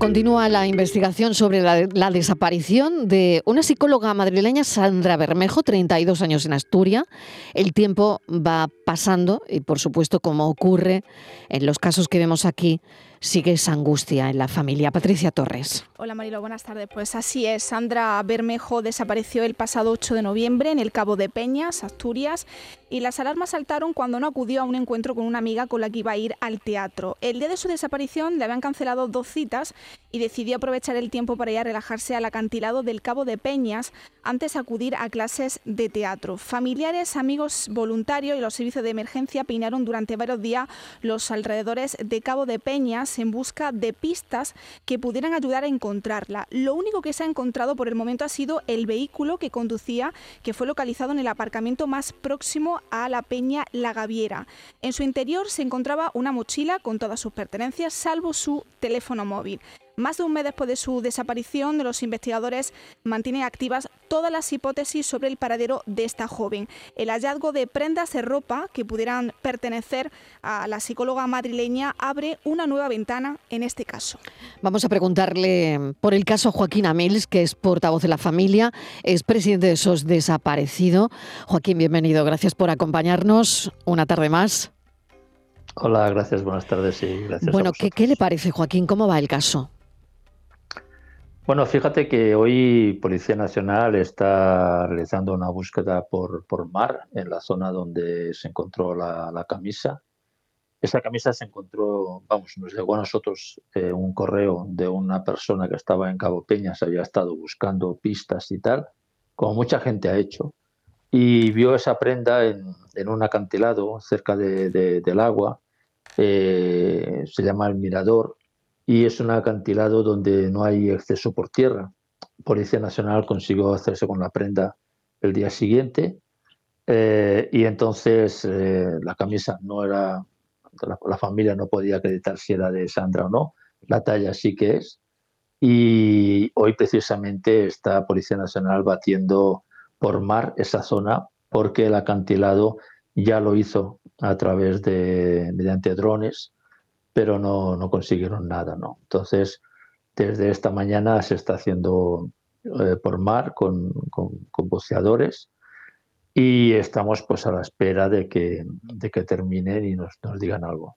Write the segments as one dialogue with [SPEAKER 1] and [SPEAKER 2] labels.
[SPEAKER 1] Continúa la investigación sobre la, desaparición de una psicóloga madrileña, Sandra Bermejo, 32 años en Asturias. El tiempo va pasando y, por supuesto, como ocurre en los casos que vemos aquí, sigue esa angustia en la familia. Patricia Torres.
[SPEAKER 2] Hola Marilo, buenas tardes. Pues así es, Sandra Bermejo desapareció el pasado 8 de noviembre en el Cabo de Peñas, Asturias, y las alarmas saltaron cuando no acudió a un encuentro con una amiga con la que iba a ir al teatro. El día de su desaparición le habían cancelado dos citas y decidió aprovechar el tiempo para ir a relajarse al acantilado del Cabo de Peñas antes de acudir a clases de teatro. Familiares, amigos voluntarios y los servicios de emergencia peinaron durante varios días los alrededores de Cabo de Peñas en busca de pistas que pudieran ayudar a encontrarla. Lo único que se ha encontrado por el momento ha sido el vehículo que conducía, que fue localizado en el aparcamiento más próximo a la Peña La Gaviera. En su interior se encontraba una mochila con todas sus pertenencias, salvo su teléfono móvil. Más de un mes después de su desaparición, los investigadores mantienen activas todas las hipótesis sobre el paradero de esta joven. El hallazgo de prendas de ropa que pudieran pertenecer a la psicóloga madrileña abre una nueva ventana en este caso.
[SPEAKER 1] Vamos a preguntarle por el caso Joaquín Amils, que es portavoz de la familia, es presidente de SOS Desaparecido. Joaquín, bienvenido. Gracias por acompañarnos una tarde más.
[SPEAKER 3] Hola, gracias, buenas tardes y gracias.
[SPEAKER 1] Bueno, ¿qué, ¿qué le parece, Joaquín? ¿Cómo va el caso?
[SPEAKER 3] Bueno, fíjate que hoy Policía Nacional está realizando una búsqueda por, por mar en la zona donde se encontró la, camisa. Esa camisa se encontró, vamos, nos llegó a nosotros eh, un correo de una persona que estaba en Cabo Peña, se había estado buscando pistas y tal, como mucha gente ha hecho, y vio esa prenda en, en un acantilado cerca de, del agua, eh, se llama El Mirador, y es un acantilado donde no hay acceso por tierra. Policía Nacional consiguió hacerse con la prenda el día siguiente eh, y entonces eh, la camisa no era, la, familia no podía acreditar si era de Sandra o no, la talla sí que es. Y hoy precisamente está Policía Nacional batiendo por mar esa zona porque el acantilado ya lo hizo a través de, mediante drones pero no, no consiguieron nada, ¿no? Entonces, desde esta mañana se está haciendo eh, por mar con, con, con buceadores y estamos pues a la espera de que, de que terminen y nos, nos digan algo.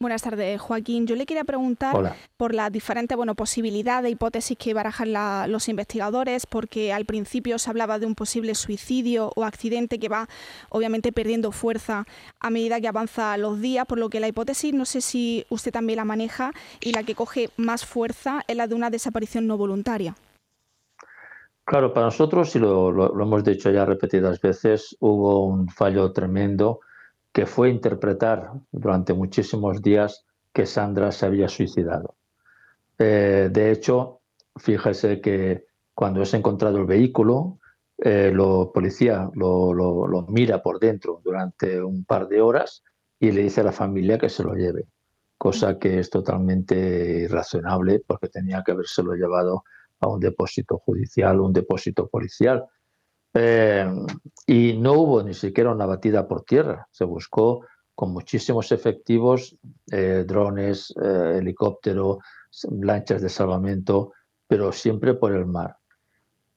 [SPEAKER 2] Buenas tardes, Joaquín. Yo le quería preguntar por las diferentes bueno, posibilidades, hipótesis que barajan los investigadores, porque al principio se hablaba de un posible suicidio o accidente que va obviamente perdiendo fuerza a medida que avanzan los días, por lo que la hipótesis, no sé si usted también la maneja, y la que coge más fuerza es la de una desaparición no voluntaria.
[SPEAKER 3] Claro, para nosotros, y lo, lo hemos dicho ya repetidas veces, hubo un fallo tremendo que fue interpretar durante muchísimos días que Sandra se había suicidado. Eh, de hecho, fíjese que cuando es encontrado el vehículo, eh, lo policía lo, lo, mira por dentro durante un par de horas y le dice a la familia que se lo lleve, cosa que es totalmente irrazonable porque tenía que habérselo llevado a un depósito judicial, un depósito policial. Eh, y no hubo ni siquiera una batida por tierra. Se buscó con muchísimos efectivos, eh, drones, eh, helicópteros, lanchas de salvamento, pero siempre por el mar.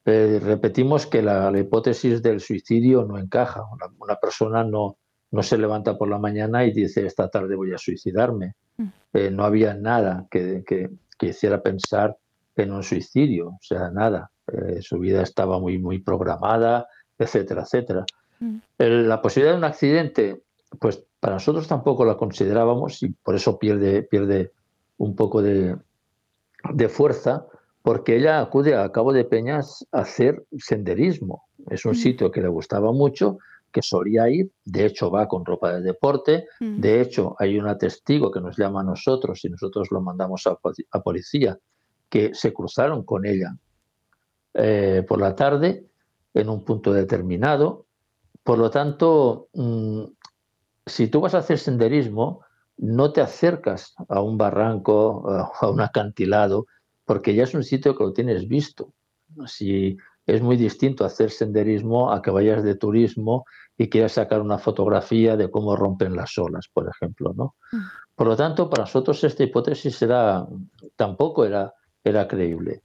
[SPEAKER 3] repetimos que la, hipótesis del suicidio no encaja. Una, persona no, no se levanta por la mañana y dice esta tarde voy a suicidarme. Mm. no había nada que, que, que, hiciera pensar en un suicidio, o sea, nada. Su vida estaba muy, muy programada, etcétera, etcétera. Mm. la posibilidad de un accidente, pues para nosotros tampoco la considerábamos y por eso pierde, pierde un poco de, fuerza, porque ella acude a Cabo de Peñas a hacer senderismo. Es un mm. sitio que le gustaba mucho, que solía ir, de hecho va con ropa de deporte, mm. de hecho hay un testigo que nos llama a nosotros y nosotros lo mandamos a, policía, que se cruzaron con ella eh, por la tarde en un punto determinado. Por lo tanto, mm, si tú vas a hacer senderismo, no te acercas a un barranco, a un acantilado, porque ya es un sitio que lo tienes visto. Si es muy distinto hacer senderismo a que vayas de turismo y quieras sacar una fotografía de cómo rompen las olas, por ejemplo, ¿no? Mm. Por lo tanto, para nosotros esta hipótesis era, tampoco era, era creíble.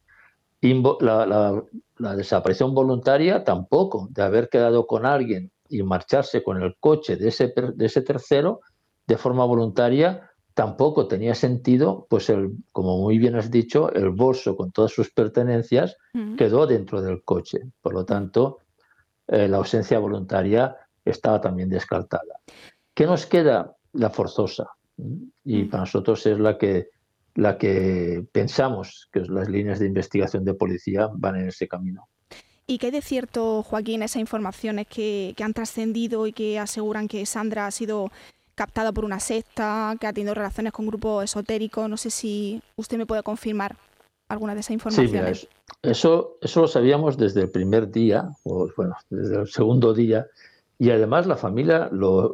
[SPEAKER 3] La, la, desaparición voluntaria tampoco, de haber quedado con alguien y marcharse con el coche de ese, de ese tercero de forma voluntaria, tampoco tenía sentido, pues el, como muy bien has dicho, el bolso con todas sus pertenencias quedó dentro del coche. Por lo tanto, eh, la ausencia voluntaria estaba también descartada. ¿Qué nos queda? La forzosa. Y para nosotros es la que, la que pensamos que las líneas de investigación de policía van en ese camino.
[SPEAKER 2] ¿Y qué hay de cierto, Joaquín, esas informaciones que, que han trascendido y que aseguran que Sandra ha sido captada por una secta, que ha tenido relaciones con grupos esotéricos. No sé si usted me puede confirmar alguna de esas informaciones.
[SPEAKER 3] Sí, eso, eso lo sabíamos desde el primer día, o bueno, desde el segundo día, y además la familia lo,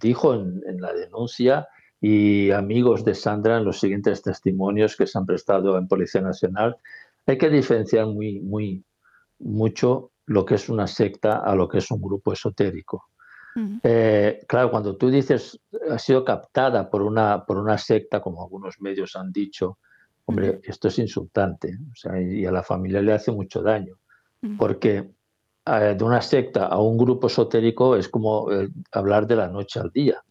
[SPEAKER 3] dijo en, la denuncia y amigos de Sandra en los siguientes testimonios que se han prestado en Policía Nacional. Hay que diferenciar muy, muy, mucho lo que es una secta a lo que es un grupo esotérico. Eh, claro, cuando tú dices ha sido captada por una, por una secta, como algunos medios han dicho, hombre, esto es insultante y a la familia le hace mucho daño, porque eh, de una secta a un grupo esotérico es como eh, hablar de la noche al día.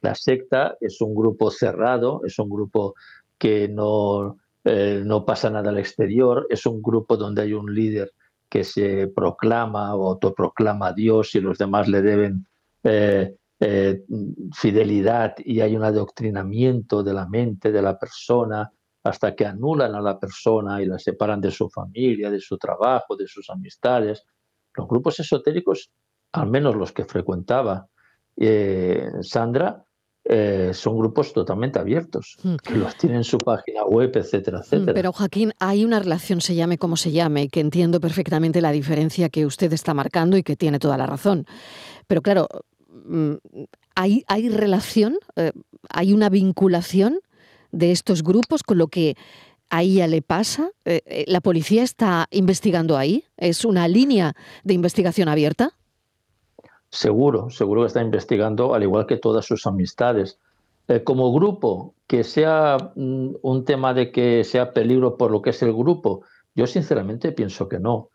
[SPEAKER 3] La secta es un grupo cerrado, es un grupo que no, no pasa nada al exterior, es un grupo donde hay un líder que se proclama o autoproclama a Dios y los demás le deben eh, eh, fidelidad y hay un adoctrinamiento de la mente de la persona hasta que anulan a la persona y la separan de su familia, de su trabajo, de sus amistades. Los grupos esotéricos, al menos los que frecuentaba eh, Sandra, son grupos totalmente abiertos, hmm. que los tienen en su página web, etcétera, hmm, etcétera.
[SPEAKER 1] Pero Joaquín, hay una relación, se llame como se llame, que entiendo perfectamente la diferencia que usted está marcando y que tiene toda la razón. Pero claro, Mm, ¿hay, hay relación, eh, hay una vinculación de estos grupos con lo que a ella le pasa? Eh, eh, ¿La policía está investigando ahí? ¿Es una línea de investigación abierta?
[SPEAKER 3] Seguro, seguro que está investigando, al igual que todas sus amistades. como grupo, que sea mm, un tema de que sea peligro por lo que es el grupo, yo sinceramente pienso que no.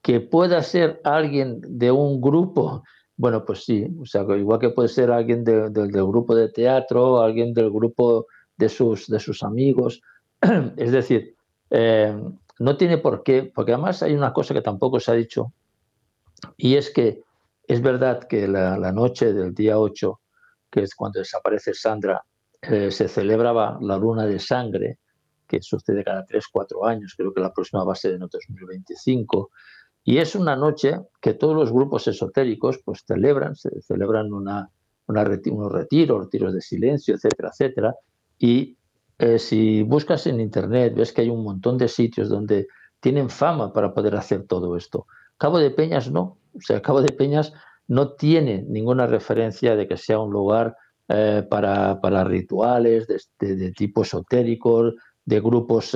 [SPEAKER 3] Que pueda ser alguien de un grupo bueno, pues sí, o sea, igual que puede ser alguien del grupo de teatro, alguien del grupo de sus, de sus amigos. es decir, eh, no tiene por qué, porque además hay una cosa que tampoco se ha dicho, y es que es verdad que la, noche del día 8, que es cuando desaparece Sandra, eh, se celebraba la luna de sangre, que sucede cada 3, 4 años, creo que la próxima va a ser en 2025, y es una noche que todos los grupos esotéricos pues celebran, se celebran una, unos retiros, retiros de silencio, etcétera, etcétera. Y eh, si buscas en Internet, ves que hay un montón de sitios donde tienen fama para poder hacer todo esto. Cabo de Peñas no. O sea, Cabo de Peñas no tiene ninguna referencia de que sea un lugar eh, para, para, rituales de, de, tipo esotérico, de grupos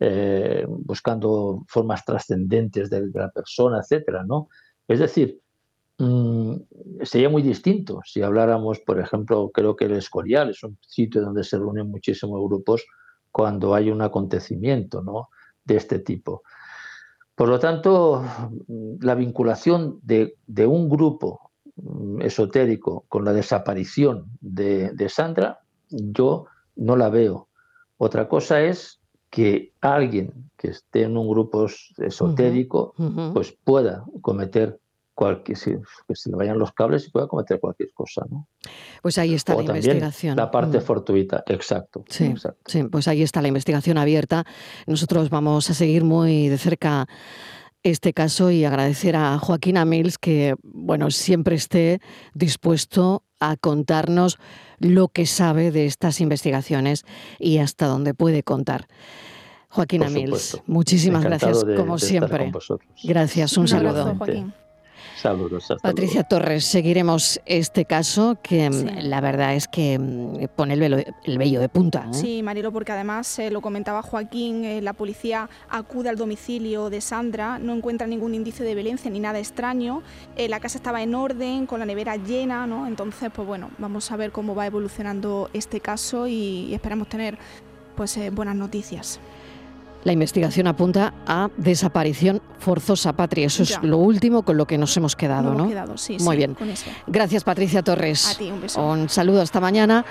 [SPEAKER 3] eh, buscando formas trascendentes de, la persona, etcétera, ¿no? Es decir, mm, sería muy distinto si habláramos, por ejemplo, creo que el Escorial es un sitio donde se reúnen muchísimos grupos cuando hay un acontecimiento ¿no? de este tipo. Por lo tanto, la vinculación de, un grupo mm, esotérico con la desaparición de, de Sandra, yo no la veo. Otra cosa es que alguien que esté en un grupo esotérico pues pueda cometer cualquier, que se le vayan los cables y pueda cometer cualquier cosa. ¿no?
[SPEAKER 1] Pues ahí está la investigación.
[SPEAKER 3] La parte fortuita, exacto,
[SPEAKER 1] sí, Sí, pues ahí está la investigación abierta. Nosotros vamos a seguir muy de cerca este caso y agradecer a Joaquín Amils que bueno siempre esté dispuesto a contarnos lo que sabe de estas investigaciones y hasta dónde puede contar. Joaquín Amils, muchísimas gracias como siempre. Gracias, un, saludo.
[SPEAKER 3] Saludos.
[SPEAKER 1] Patricia Torres, seguiremos este caso que mm, la verdad es que mm, pone el, velo, el vello de punta. ¿eh?
[SPEAKER 2] Sí, Marilo, porque además eh, lo comentaba Joaquín, eh, la policía acude al domicilio de Sandra, no encuentra ningún indicio de violencia ni nada extraño, la casa estaba en orden, con la nevera llena, ¿no? Entonces, pues bueno, vamos a ver cómo va evolucionando este caso y, esperamos tener pues buenas noticias.
[SPEAKER 1] La investigación apunta a desaparición forzosa, Patria. Eso es lo último con lo que nos hemos quedado, ¿no?
[SPEAKER 2] Quedado, sí,
[SPEAKER 1] Muy
[SPEAKER 2] sí,
[SPEAKER 1] bien. Gracias, Patricia Torres.
[SPEAKER 2] A ti, un beso.
[SPEAKER 1] Un saludo hasta mañana.